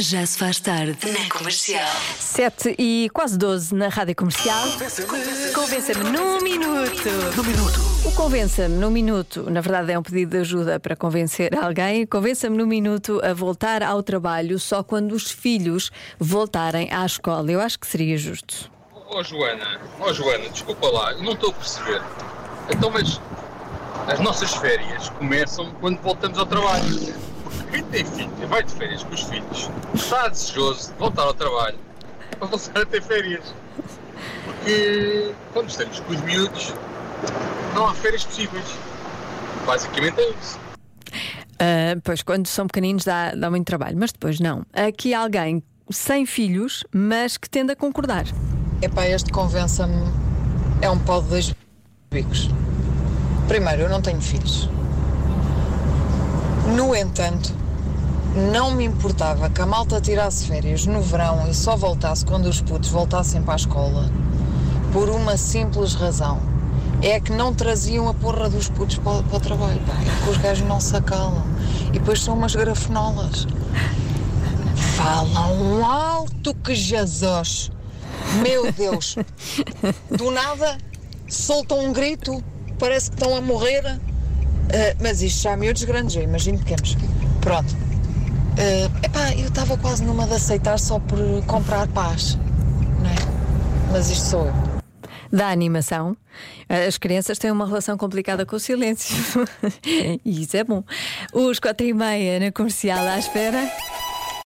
Já se faz tarde na comercial. 7 e quase 12 na rádio comercial. Convença-me num minuto. No minuto. O Convença-me num minuto, na verdade, é um pedido de ajuda para convencer alguém. Convença-me num minuto a voltar ao trabalho só quando os filhos voltarem à escola. Eu acho que seria justo. Ó Joana, ó Joana, desculpa lá, eu não estou a perceber. Então, mas as nossas férias começam quando voltamos ao trabalho. Quem tem filho e vai de férias com os filhos está desejoso de voltar ao trabalho para voltar a ter férias. Porque quando estamos com os miúdos, não há férias possíveis. Basicamente é isso. Ah, pois quando são pequeninos dá, dá muito trabalho, mas depois não. Aqui alguém sem filhos, mas que tende a concordar. Epá, este convença-me é um pau de dois bicos. Primeiro, eu não tenho filhos. No entanto, não me importava que a malta tirasse férias no verão e só voltasse quando os putos voltassem para a escola. Por uma simples razão. É que não traziam a porra dos putos para, para o trabalho. Pá. É que os gajos não se acalam. E depois são umas grafenolas. Falam alto que Jesus. Meu Deus. Do nada soltam um grito. Parece que estão a morrer. Ah, mas isto já há miúdos grandes, eu imagino pequenos. Pronto. Ah, epá, eu estava quase numa de aceitar só por comprar paz. Não é? Mas isto sou eu. Da animação, as crianças têm uma relação complicada com o silêncio. e isso é bom. Os quatro e meia na comercial à espera.